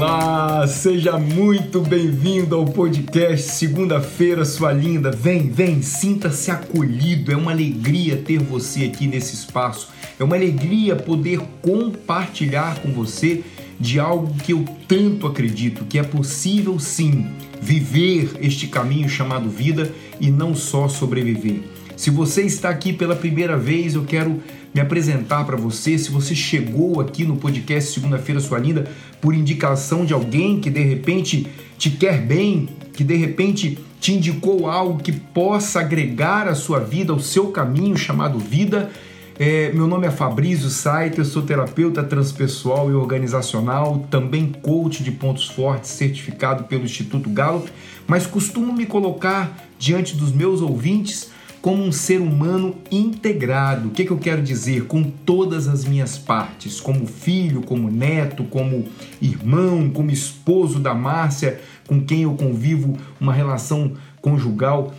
Olá, seja muito bem-vindo ao podcast Segunda-feira, sua linda. Vem, vem, sinta-se acolhido. É uma alegria ter você aqui nesse espaço. É uma alegria poder compartilhar com você de algo que eu tanto acredito que é possível sim viver este caminho chamado vida e não só sobreviver. Se você está aqui pela primeira vez, eu quero me apresentar para você. Se você chegou aqui no podcast Segunda-feira Sua Linda por indicação de alguém que de repente te quer bem, que de repente te indicou algo que possa agregar a sua vida, ao seu caminho chamado vida. É, meu nome é Fabrício Saiter, sou terapeuta transpessoal e organizacional, também coach de pontos fortes, certificado pelo Instituto Gallup, mas costumo me colocar diante dos meus ouvintes como um ser humano integrado. O que, que eu quero dizer? Com todas as minhas partes, como filho, como neto, como irmão, como esposo da Márcia, com quem eu convivo uma relação conjugal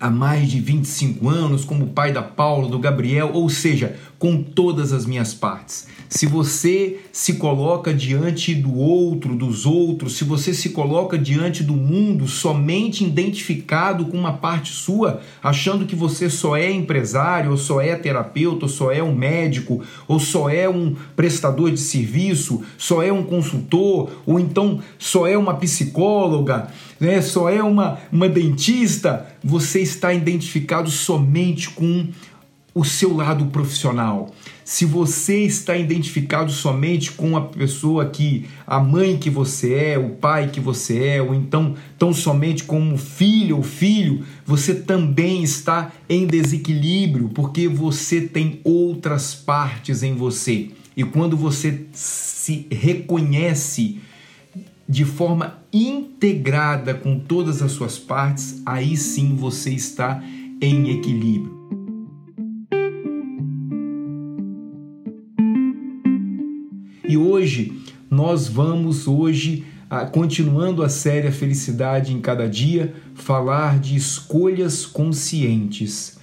há mais de 25 anos, como pai da Paula, do Gabriel, ou seja, com todas as minhas partes. Se você se coloca diante do outro, dos outros, se você se coloca diante do mundo somente identificado com uma parte sua, achando que você só é empresário, ou só é terapeuta, ou só é um médico, ou só é um prestador de serviço, só é um consultor, ou então só é uma psicóloga, né, só é uma, uma dentista, você está identificado somente com o seu lado profissional. Se você está identificado somente com a pessoa que a mãe que você é, o pai que você é, ou então tão somente como filho ou filho, você também está em desequilíbrio, porque você tem outras partes em você. E quando você se reconhece de forma integrada com todas as suas partes, aí sim você está em equilíbrio. Hoje nós vamos hoje continuando a série Felicidade em Cada Dia, falar de escolhas conscientes,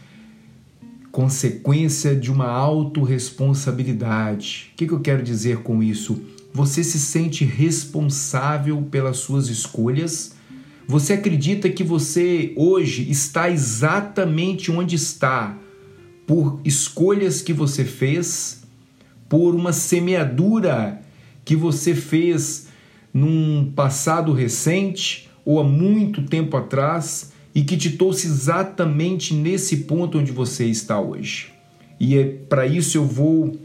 consequência de uma autorresponsabilidade. O que eu quero dizer com isso? Você se sente responsável pelas suas escolhas? Você acredita que você hoje está exatamente onde está por escolhas que você fez? Por uma semeadura que você fez num passado recente ou há muito tempo atrás e que te trouxe exatamente nesse ponto onde você está hoje. E é para isso eu vou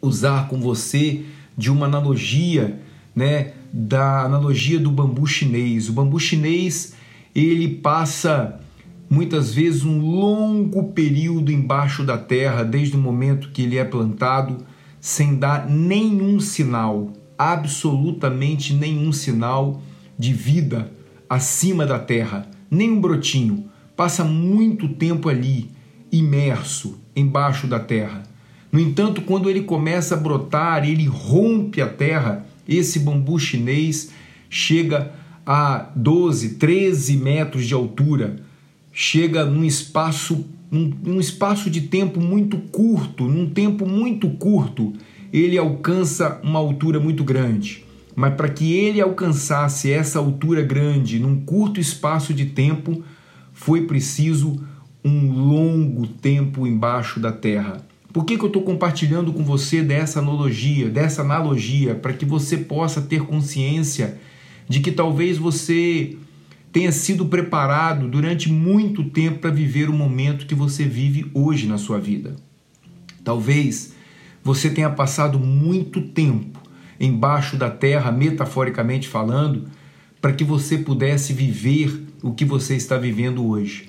usar com você de uma analogia, né, da analogia do bambu chinês. O bambu chinês, ele passa muitas vezes um longo período embaixo da terra, desde o momento que ele é plantado sem dar nenhum sinal, absolutamente nenhum sinal de vida acima da terra, nem um brotinho. Passa muito tempo ali, imerso embaixo da terra. No entanto, quando ele começa a brotar, ele rompe a terra, esse bambu chinês chega a 12, 13 metros de altura, chega num espaço num, num espaço de tempo muito curto, num tempo muito curto, ele alcança uma altura muito grande. Mas para que ele alcançasse essa altura grande num curto espaço de tempo, foi preciso um longo tempo embaixo da terra. Por que, que eu estou compartilhando com você dessa analogia, dessa analogia, para que você possa ter consciência de que talvez você tenha sido preparado durante muito tempo para viver o momento que você vive hoje na sua vida. Talvez você tenha passado muito tempo embaixo da terra, metaforicamente falando, para que você pudesse viver o que você está vivendo hoje.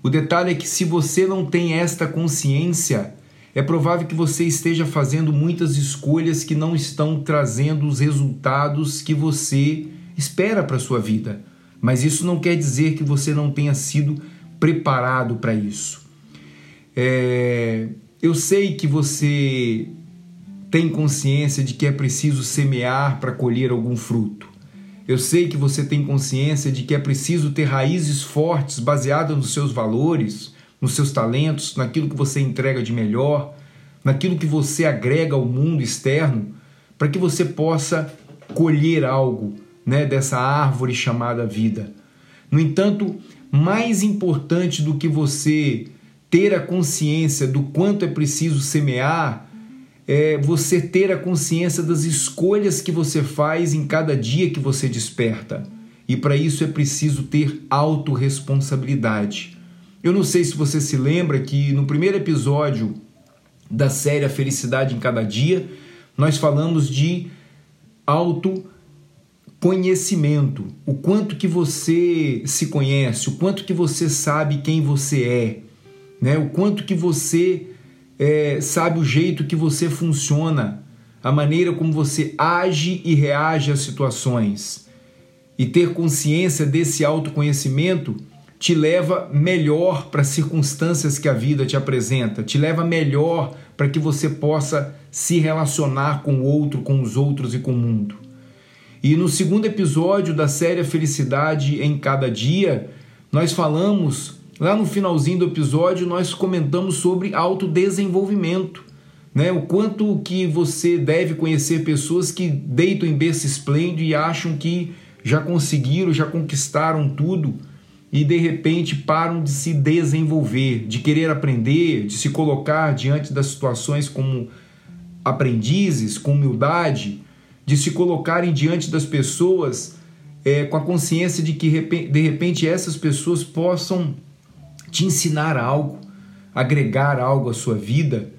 O detalhe é que se você não tem esta consciência, é provável que você esteja fazendo muitas escolhas que não estão trazendo os resultados que você espera para sua vida mas isso não quer dizer que você não tenha sido preparado para isso. É, eu sei que você tem consciência de que é preciso semear para colher algum fruto. Eu sei que você tem consciência de que é preciso ter raízes fortes baseadas nos seus valores, nos seus talentos, naquilo que você entrega de melhor, naquilo que você agrega ao mundo externo, para que você possa colher algo né, dessa árvore chamada vida. No entanto, mais importante do que você ter a consciência do quanto é preciso semear, é você ter a consciência das escolhas que você faz em cada dia que você desperta. E para isso é preciso ter autorresponsabilidade. Eu não sei se você se lembra que no primeiro episódio da série A Felicidade em Cada Dia, nós falamos de autoconhecimento, o quanto que você se conhece, o quanto que você sabe quem você é, né? o quanto que você é, sabe o jeito que você funciona, a maneira como você age e reage às situações. E ter consciência desse autoconhecimento te leva melhor para as circunstâncias que a vida te apresenta, te leva melhor para que você possa se relacionar com o outro, com os outros e com o mundo. E no segundo episódio da série Felicidade em Cada Dia, nós falamos, lá no finalzinho do episódio, nós comentamos sobre autodesenvolvimento. Né? O quanto que você deve conhecer pessoas que deitam em berço esplêndido e acham que já conseguiram, já conquistaram tudo e de repente param de se desenvolver, de querer aprender, de se colocar diante das situações como aprendizes, com humildade, de se colocarem diante das pessoas é, com a consciência de que de repente essas pessoas possam te ensinar algo, agregar algo à sua vida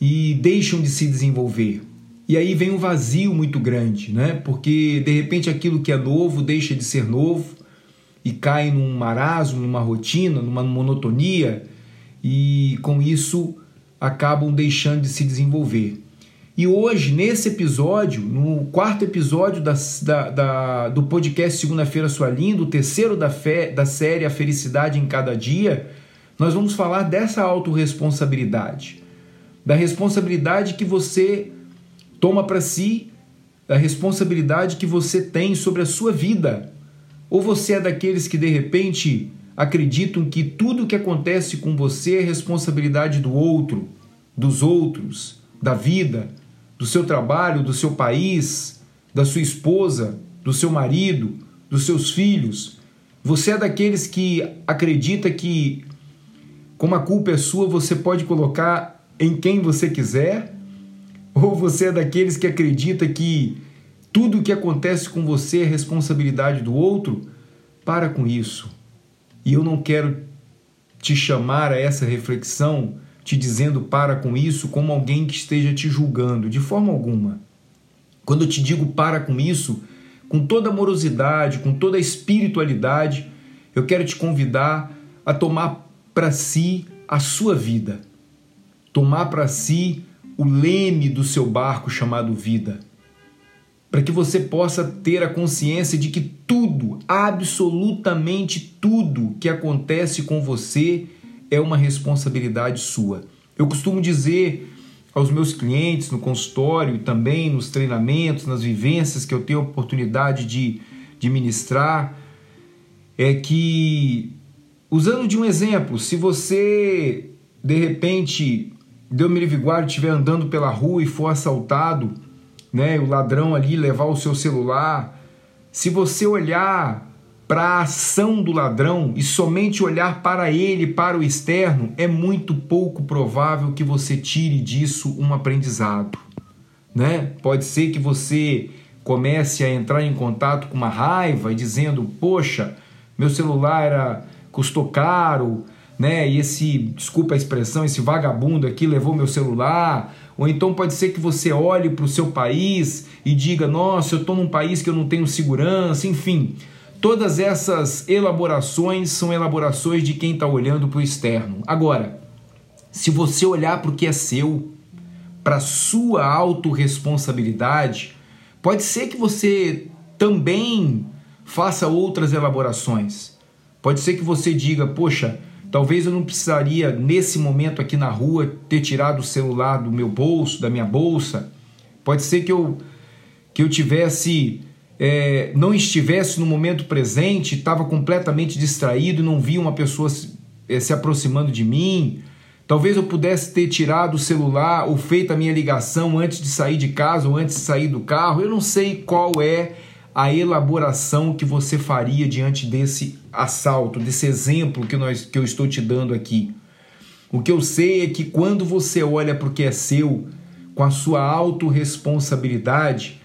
e deixam de se desenvolver. E aí vem um vazio muito grande, né? Porque de repente aquilo que é novo deixa de ser novo e cai num marasmo, numa rotina, numa monotonia e com isso acabam deixando de se desenvolver. E hoje, nesse episódio, no quarto episódio da, da, da do podcast Segunda-feira Sua Linda, o terceiro da, fé, da série A Felicidade em Cada Dia, nós vamos falar dessa autorresponsabilidade. Da responsabilidade que você toma para si, da responsabilidade que você tem sobre a sua vida, ou você é daqueles que de repente acreditam que tudo que acontece com você é responsabilidade do outro, dos outros, da vida, do seu trabalho, do seu país, da sua esposa, do seu marido, dos seus filhos? Você é daqueles que acredita que, como a culpa é sua, você pode colocar em quem você quiser? Ou você é daqueles que acredita que tudo o que acontece com você é responsabilidade do outro, para com isso. E eu não quero te chamar a essa reflexão te dizendo para com isso como alguém que esteja te julgando, de forma alguma. Quando eu te digo para com isso, com toda amorosidade, com toda espiritualidade, eu quero te convidar a tomar para si a sua vida, tomar para si o leme do seu barco chamado vida para que você possa ter a consciência de que tudo, absolutamente tudo que acontece com você é uma responsabilidade sua. Eu costumo dizer aos meus clientes no consultório e também nos treinamentos, nas vivências que eu tenho a oportunidade de, de ministrar, é que, usando de um exemplo, se você de repente, Deus me livre guarde, estiver andando pela rua e for assaltado, né, o ladrão ali levar o seu celular, se você olhar para a ação do ladrão e somente olhar para ele, para o externo, é muito pouco provável que você tire disso um aprendizado, né? Pode ser que você comece a entrar em contato com uma raiva e dizendo: "Poxa, meu celular era custou caro, né? E esse, desculpa a expressão, esse vagabundo aqui levou meu celular, ou então pode ser que você olhe para o seu país e diga: nossa, eu estou num país que eu não tenho segurança, enfim. Todas essas elaborações são elaborações de quem está olhando para o externo. Agora, se você olhar para o que é seu, para sua autorresponsabilidade, pode ser que você também faça outras elaborações. Pode ser que você diga, poxa, Talvez eu não precisaria, nesse momento aqui na rua, ter tirado o celular do meu bolso, da minha bolsa. Pode ser que eu, que eu tivesse, é, não estivesse no momento presente, estava completamente distraído não via uma pessoa se, é, se aproximando de mim. Talvez eu pudesse ter tirado o celular ou feito a minha ligação antes de sair de casa ou antes de sair do carro. Eu não sei qual é a elaboração que você faria diante desse assalto, desse exemplo que, nós, que eu estou te dando aqui. O que eu sei é que quando você olha para o que é seu, com a sua autorresponsabilidade,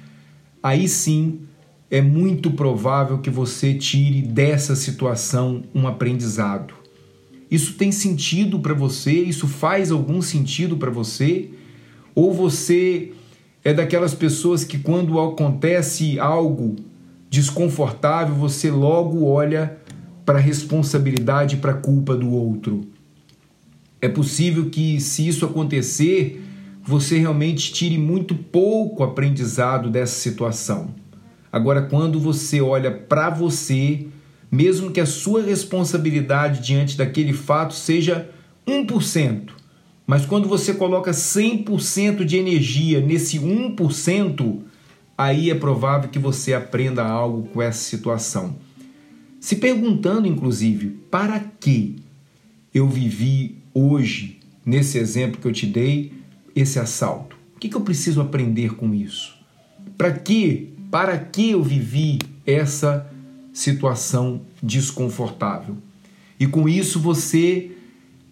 aí sim é muito provável que você tire dessa situação um aprendizado. Isso tem sentido para você? Isso faz algum sentido para você? Ou você é daquelas pessoas que quando acontece algo desconfortável, você logo olha para a responsabilidade para a culpa do outro? É possível que, se isso acontecer, você realmente tire muito pouco aprendizado dessa situação. Agora, quando você olha para você, mesmo que a sua responsabilidade diante daquele fato seja 1%, mas quando você coloca 100% de energia nesse 1%, aí é provável que você aprenda algo com essa situação. Se perguntando, inclusive, para que eu vivi hoje, nesse exemplo que eu te dei, esse assalto? O que, eu preciso aprender com isso? Para que, para que eu vivi essa situação desconfortável? E com isso você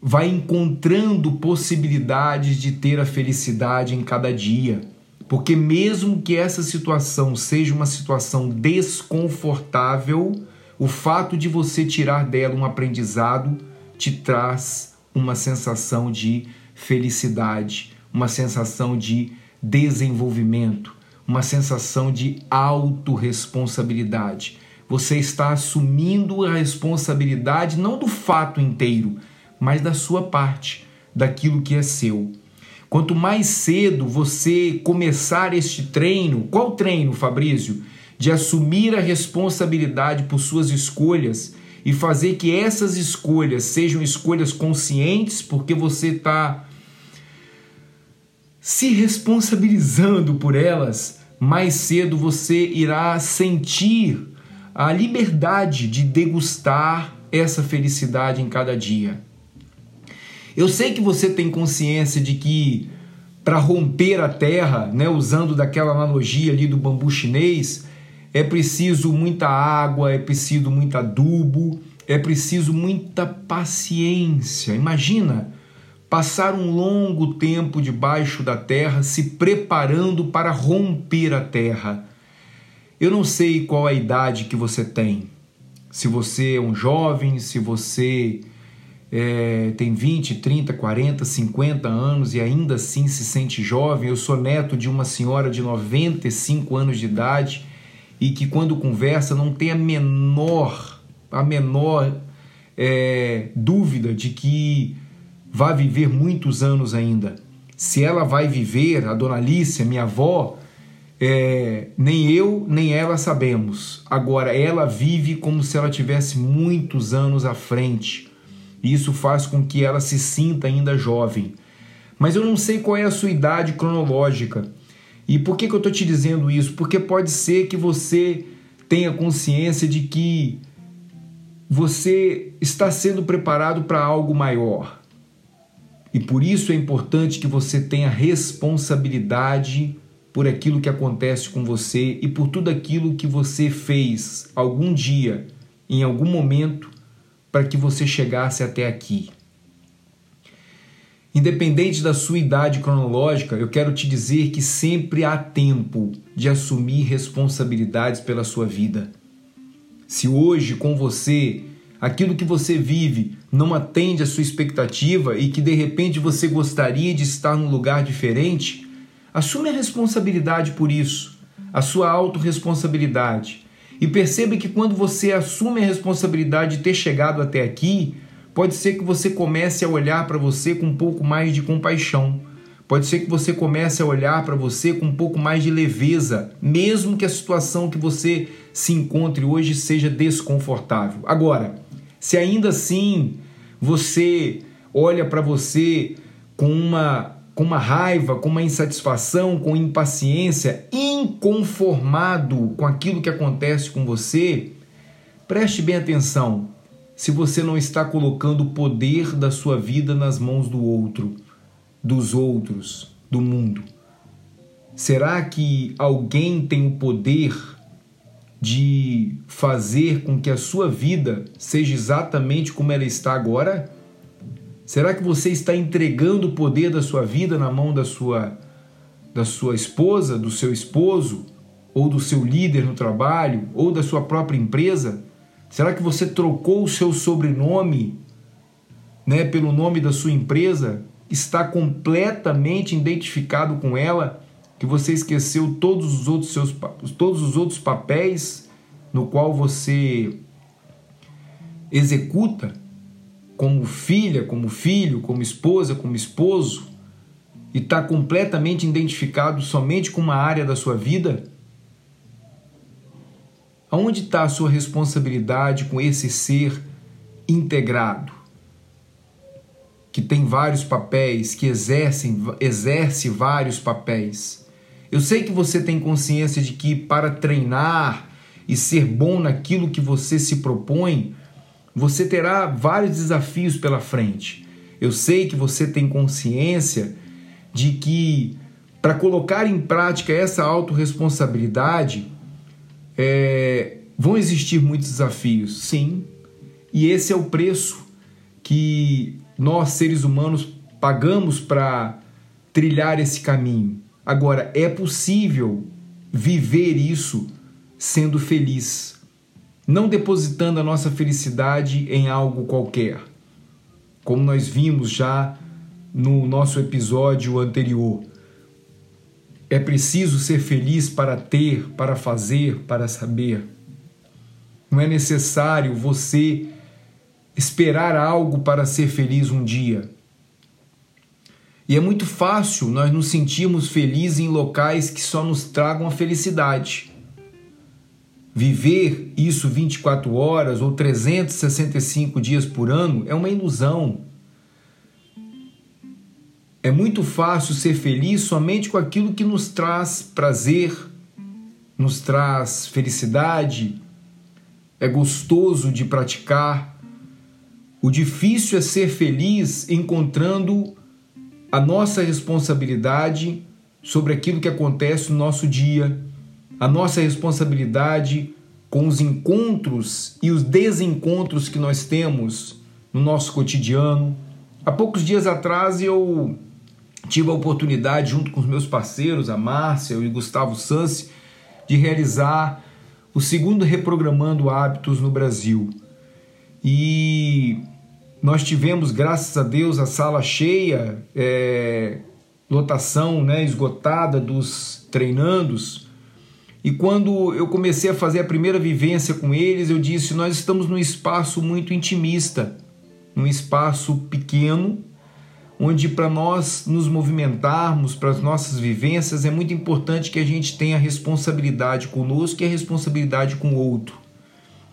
vai encontrando possibilidades de ter a felicidade em cada dia. Porque, mesmo que essa situação seja uma situação desconfortável, o fato de você tirar dela um aprendizado te traz uma sensação de felicidade, uma sensação de desenvolvimento, uma sensação de autorresponsabilidade. Você está assumindo a responsabilidade não do fato inteiro, mas da sua parte, daquilo que é seu. Quanto mais cedo você começar este treino, qual treino, Fabrício? De assumir a responsabilidade por suas escolhas e fazer que essas escolhas sejam escolhas conscientes, porque você está se responsabilizando por elas, mais cedo você irá sentir a liberdade de degustar essa felicidade em cada dia. Eu sei que você tem consciência de que para romper a terra, né, usando daquela analogia ali do bambu chinês, é preciso muita água, é preciso muito adubo, é preciso muita paciência. Imagina passar um longo tempo debaixo da terra se preparando para romper a terra. Eu não sei qual a idade que você tem. Se você é um jovem, se você é, tem 20, 30, 40, 50 anos e ainda assim se sente jovem. Eu sou neto de uma senhora de 95 anos de idade e que quando conversa não tem a menor, a menor é, dúvida de que vai viver muitos anos ainda. Se ela vai viver, a dona Alice, minha avó, é, nem eu nem ela sabemos. Agora, ela vive como se ela tivesse muitos anos à frente. Isso faz com que ela se sinta ainda jovem. Mas eu não sei qual é a sua idade cronológica. E por que, que eu estou te dizendo isso? Porque pode ser que você tenha consciência de que você está sendo preparado para algo maior. E por isso é importante que você tenha responsabilidade por aquilo que acontece com você e por tudo aquilo que você fez algum dia, em algum momento, para que você chegasse até aqui. Independente da sua idade cronológica, eu quero te dizer que sempre há tempo de assumir responsabilidades pela sua vida. Se hoje com você aquilo que você vive não atende à sua expectativa e que de repente você gostaria de estar num lugar diferente, assume a responsabilidade por isso, a sua autorresponsabilidade. E perceba que quando você assume a responsabilidade de ter chegado até aqui, pode ser que você comece a olhar para você com um pouco mais de compaixão. Pode ser que você comece a olhar para você com um pouco mais de leveza, mesmo que a situação que você se encontre hoje seja desconfortável. Agora, se ainda assim você olha para você com uma, com uma raiva, com uma insatisfação, com impaciência, inconformado com aquilo que acontece com você, preste bem atenção. se você não está colocando o poder da sua vida nas mãos do outro, dos outros, do mundo? Será que alguém tem o poder de fazer com que a sua vida seja exatamente como ela está agora? Será que você está entregando o poder da sua vida na mão da sua da sua esposa, do seu esposo, ou do seu líder no trabalho, ou da sua própria empresa? Será que você trocou o seu sobrenome, né, pelo nome da sua empresa? Está completamente identificado com ela? Que você esqueceu todos os outros seus todos os outros papéis no qual você executa como filha, como filho, como esposa, como esposo? e está completamente identificado somente com uma área da sua vida? Aonde está a sua responsabilidade com esse ser integrado? Que tem vários papéis, que exercem, exerce vários papéis. Eu sei que você tem consciência de que para treinar e ser bom naquilo que você se propõe, você terá vários desafios pela frente. Eu sei que você tem consciência de que para colocar em prática essa autorresponsabilidade é, vão existir muitos desafios, sim, e esse é o preço que nós seres humanos pagamos para trilhar esse caminho. Agora, é possível viver isso sendo feliz, não depositando a nossa felicidade em algo qualquer, como nós vimos já no nosso episódio anterior. É preciso ser feliz para ter, para fazer, para saber. Não é necessário você esperar algo para ser feliz um dia. E é muito fácil nós nos sentirmos felizes em locais que só nos tragam a felicidade. Viver isso 24 horas ou 365 dias por ano é uma ilusão. É muito fácil ser feliz somente com aquilo que nos traz prazer, nos traz felicidade, é gostoso de praticar. O difícil é ser feliz encontrando a nossa responsabilidade sobre aquilo que acontece no nosso dia, a nossa responsabilidade com os encontros e os desencontros que nós temos no nosso cotidiano. Há poucos dias atrás eu tive a oportunidade, junto com os meus parceiros, a Márcia e o Gustavo Sansi, de realizar o segundo Reprogramando Hábitos no Brasil. E nós tivemos, graças a Deus, a sala cheia, é, lotação né, esgotada dos treinandos. E quando eu comecei a fazer a primeira vivência com eles, eu disse: Nós estamos num espaço muito intimista, num espaço pequeno, onde para nós nos movimentarmos, para as nossas vivências, é muito importante que a gente tenha responsabilidade conosco e a responsabilidade com o outro.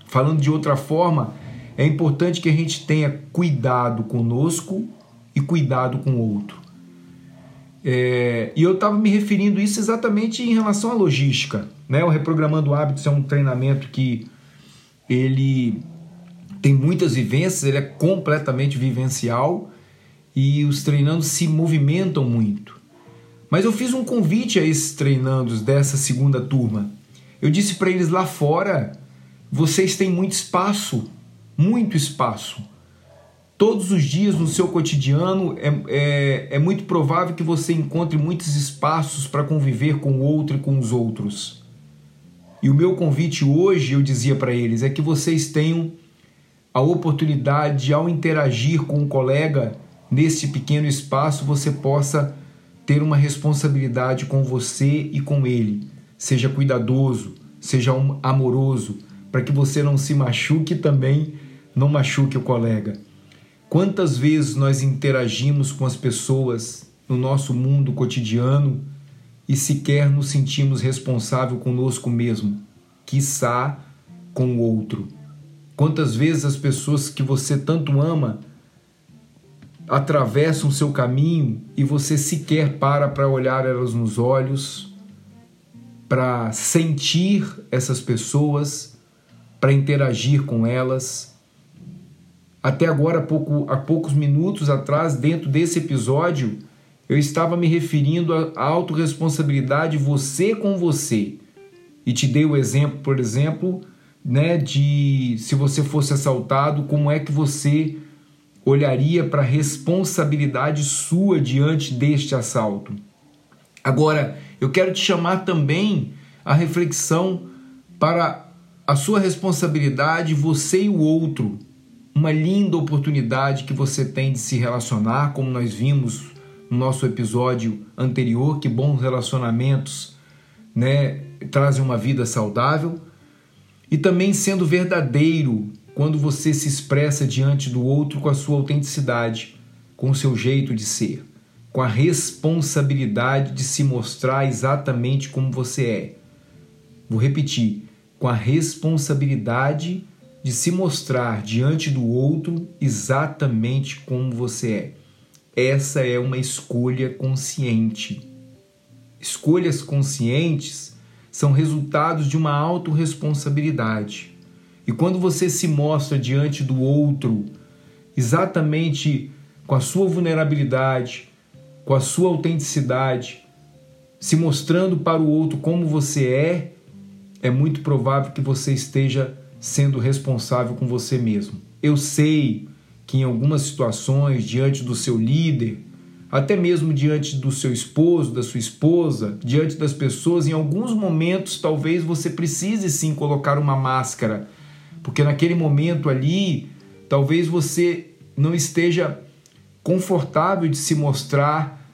Falando de outra forma, é importante que a gente tenha cuidado conosco e cuidado com o outro. É, e eu estava me referindo isso exatamente em relação à logística. Né? O Reprogramando Hábitos é um treinamento que ele tem muitas vivências, ele é completamente vivencial e os treinandos se movimentam muito. Mas eu fiz um convite a esses treinandos dessa segunda turma. Eu disse para eles lá fora: vocês têm muito espaço, muito espaço. Todos os dias no seu cotidiano é, é, é muito provável que você encontre muitos espaços para conviver com o outro e com os outros. E o meu convite hoje, eu dizia para eles, é que vocês tenham a oportunidade, ao interagir com um colega, neste pequeno espaço você possa ter uma responsabilidade com você e com ele. Seja cuidadoso, seja amoroso, para que você não se machuque também não machuque o colega. Quantas vezes nós interagimos com as pessoas no nosso mundo cotidiano e sequer nos sentimos responsável conosco mesmo, quiçá com o outro? Quantas vezes as pessoas que você tanto ama atravessam seu caminho e você sequer para para olhar elas nos olhos, para sentir essas pessoas, para interagir com elas. Até agora, há, pouco, há poucos minutos atrás, dentro desse episódio, eu estava me referindo à autorresponsabilidade você com você. E te dei o exemplo, por exemplo, né, de se você fosse assaltado, como é que você olharia para a responsabilidade sua diante deste assalto. Agora, eu quero te chamar também a reflexão para a sua responsabilidade, você e o outro. Uma linda oportunidade que você tem de se relacionar, como nós vimos no nosso episódio anterior, que bons relacionamentos né, trazem uma vida saudável. E também sendo verdadeiro quando você se expressa diante do outro com a sua autenticidade, com o seu jeito de ser, com a responsabilidade de se mostrar exatamente como você é. Vou repetir, com a responsabilidade de se mostrar diante do outro exatamente como você é. Essa é uma escolha consciente. Escolhas conscientes são resultados de uma autorresponsabilidade. E quando você se mostra diante do outro exatamente com a sua vulnerabilidade, com a sua autenticidade, se mostrando para o outro como você é, é muito provável que você esteja sendo responsável com você mesmo. Eu sei que em algumas situações, diante do seu líder, até mesmo diante do seu esposo, da sua esposa, diante das pessoas, em alguns momentos talvez você precise sim colocar uma máscara porque naquele momento ali, talvez você não esteja confortável de se mostrar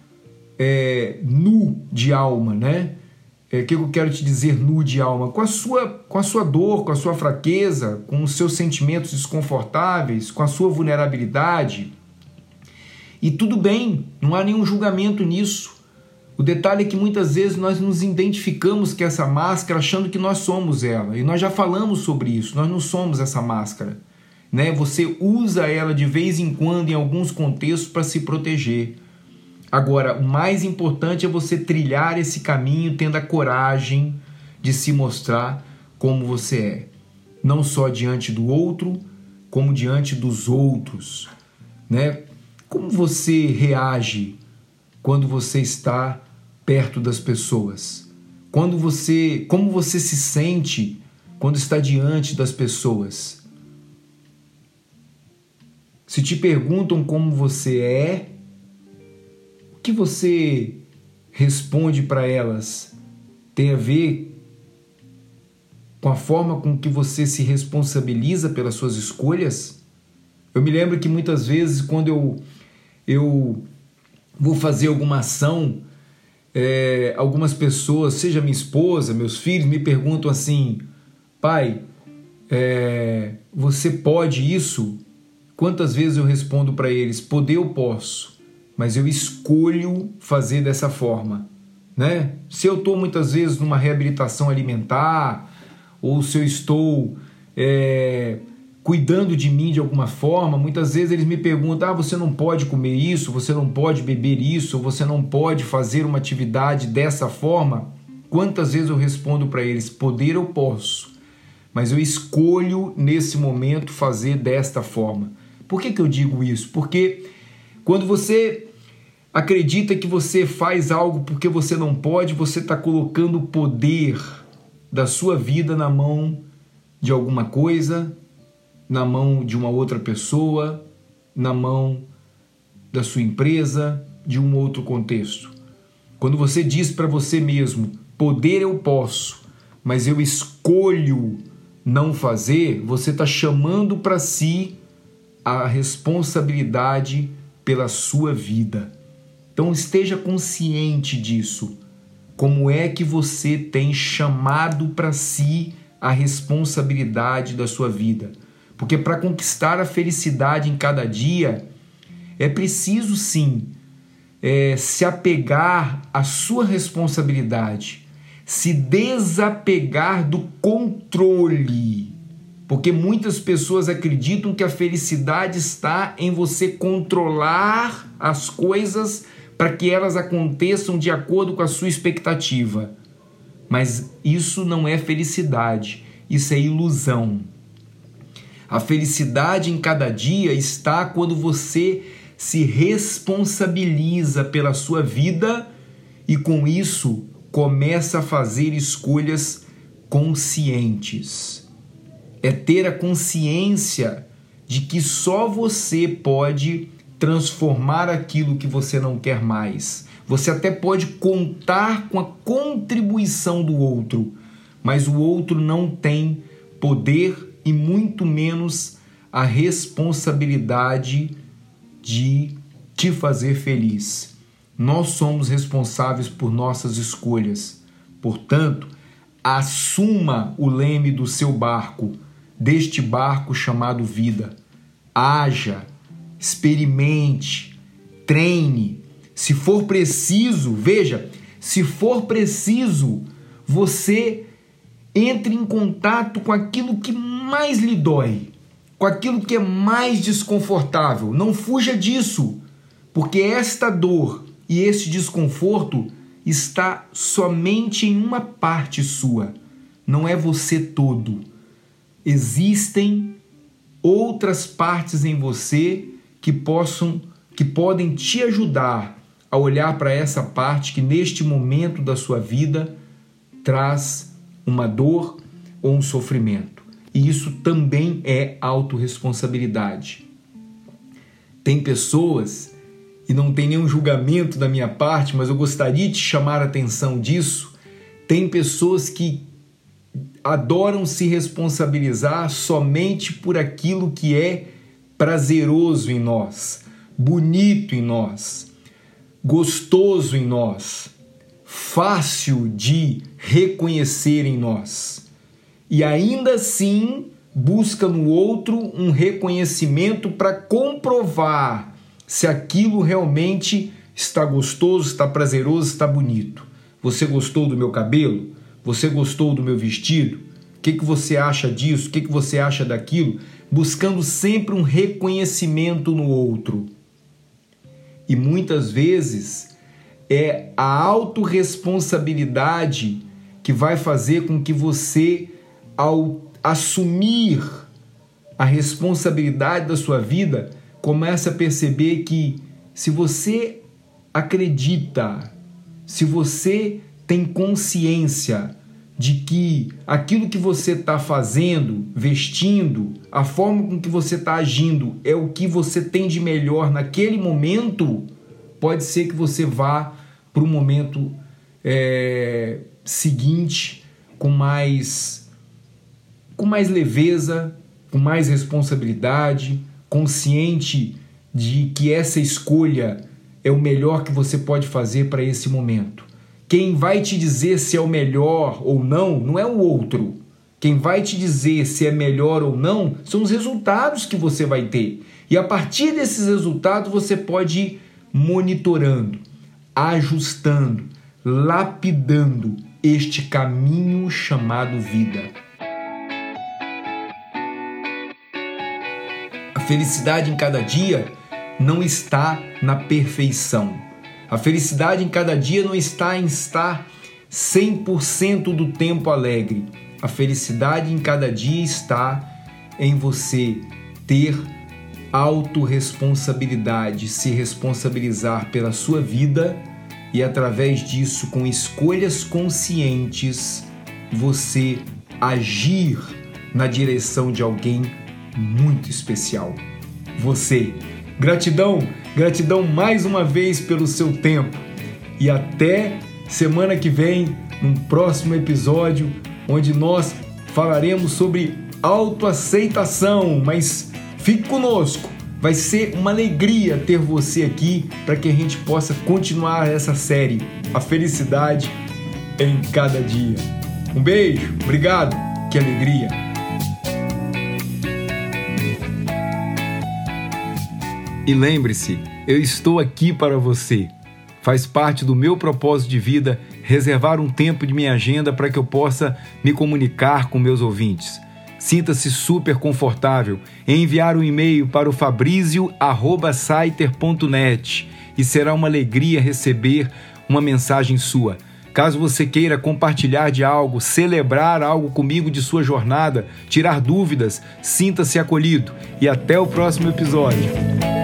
é, nu de alma, né? É, que eu quero te dizer nu de alma? Com a, sua, com a sua dor, com a sua fraqueza, com os seus sentimentos desconfortáveis, com a sua vulnerabilidade. E tudo bem, não há nenhum julgamento nisso. O detalhe é que muitas vezes nós nos identificamos com essa máscara achando que nós somos ela. E nós já falamos sobre isso, nós não somos essa máscara. Né? Você usa ela de vez em quando em alguns contextos para se proteger. Agora, o mais importante é você trilhar esse caminho tendo a coragem de se mostrar como você é, não só diante do outro, como diante dos outros, né? Como você reage quando você está perto das pessoas? Quando você, como você se sente quando está diante das pessoas? Se te perguntam como você é, o que você responde para elas tem a ver com a forma com que você se responsabiliza pelas suas escolhas? Eu me lembro que muitas vezes quando eu eu vou fazer alguma ação é, algumas pessoas, seja minha esposa, meus filhos, me perguntam assim: pai, é, você pode isso? Quantas vezes eu respondo para eles: poder eu posso, mas eu escolho fazer dessa forma. Né? Se eu estou muitas vezes numa reabilitação alimentar, ou se eu estou é, cuidando de mim de alguma forma, muitas vezes eles me perguntam: ah, você não pode comer isso, você não pode beber isso, você não pode fazer uma atividade dessa forma. Quantas vezes eu respondo para eles: poder eu posso, mas eu escolho nesse momento fazer desta forma. Por que, que eu digo isso? Porque quando você acredita que você faz algo porque você não pode, você está colocando o poder da sua vida na mão de alguma coisa, na mão de uma outra pessoa, na mão da sua empresa, de um outro contexto. Quando você diz para você mesmo, poder eu posso, mas eu escolho não fazer, você está chamando para si a responsabilidade pela sua vida. Então esteja consciente disso. Como é que você tem chamado para si a responsabilidade da sua vida? Porque para conquistar a felicidade em cada dia, é preciso sim é, se apegar à sua responsabilidade, se desapegar do controle. Porque muitas pessoas acreditam que a felicidade está em você controlar as coisas para que elas aconteçam de acordo com a sua expectativa. Mas isso não é felicidade, isso é ilusão. A felicidade em cada dia está quando você se responsabiliza pela sua vida e com isso começa a fazer escolhas conscientes. É ter a consciência de que só você pode transformar aquilo que você não quer mais. Você até pode contar com a contribuição do outro, mas o outro não tem poder e muito menos a responsabilidade de te fazer feliz. Nós somos responsáveis por nossas escolhas. Portanto, assuma o leme do seu barco, deste barco chamado vida. Haja, experimente, treine. Se for preciso, veja, se for preciso, você entre em contato com aquilo que mais lhe dói, com aquilo que é mais desconfortável. Não fuja disso, porque esta dor e esse desconforto está somente em uma parte sua, não é você todo. Existem outras partes em você que possam que podem te ajudar a olhar para essa parte que neste momento da sua vida traz uma dor ou um sofrimento. E isso também é autorresponsabilidade. Tem pessoas e não tem nenhum julgamento da minha parte, mas eu gostaria de chamar a atenção disso. Tem pessoas que adoram se responsabilizar somente por aquilo que é prazeroso em nós, bonito em nós, gostoso em nós, fácil de reconhecer em nós. E ainda assim busca no outro um reconhecimento para comprovar se aquilo realmente está gostoso, está prazeroso, está bonito. Você gostou do meu cabelo? Você gostou do meu vestido? O que, que você acha disso? O que, que você acha daquilo? Buscando sempre um reconhecimento no outro. E muitas vezes é a autorresponsabilidade que vai fazer com que você, ao assumir a responsabilidade da sua vida, começa a perceber que se você acredita, se você tem consciência de que aquilo que você está fazendo, vestindo, a forma com que você está agindo é o que você tem de melhor naquele momento, pode ser que você vá para o momento é, seguinte com mais com mais leveza, com mais responsabilidade, consciente de que essa escolha é o melhor que você pode fazer para esse momento. Quem vai te dizer se é o melhor ou não, não é o outro. Quem vai te dizer se é melhor ou não são os resultados que você vai ter. E a partir desses resultados você pode ir monitorando, ajustando, lapidando este caminho chamado vida. felicidade em cada dia não está na perfeição. A felicidade em cada dia não está em estar 100% do tempo alegre. A felicidade em cada dia está em você ter autorresponsabilidade, se responsabilizar pela sua vida e através disso, com escolhas conscientes, você agir na direção de alguém muito especial. Você. Gratidão, gratidão mais uma vez pelo seu tempo. E até semana que vem, num próximo episódio, onde nós falaremos sobre autoaceitação. Mas fique conosco, vai ser uma alegria ter você aqui para que a gente possa continuar essa série, A Felicidade em Cada Dia. Um beijo, obrigado, que alegria! E lembre-se, eu estou aqui para você. Faz parte do meu propósito de vida reservar um tempo de minha agenda para que eu possa me comunicar com meus ouvintes. Sinta-se super confortável em enviar um e-mail para o fabrizio@saiter.net e será uma alegria receber uma mensagem sua. Caso você queira compartilhar de algo, celebrar algo comigo de sua jornada, tirar dúvidas, sinta-se acolhido e até o próximo episódio.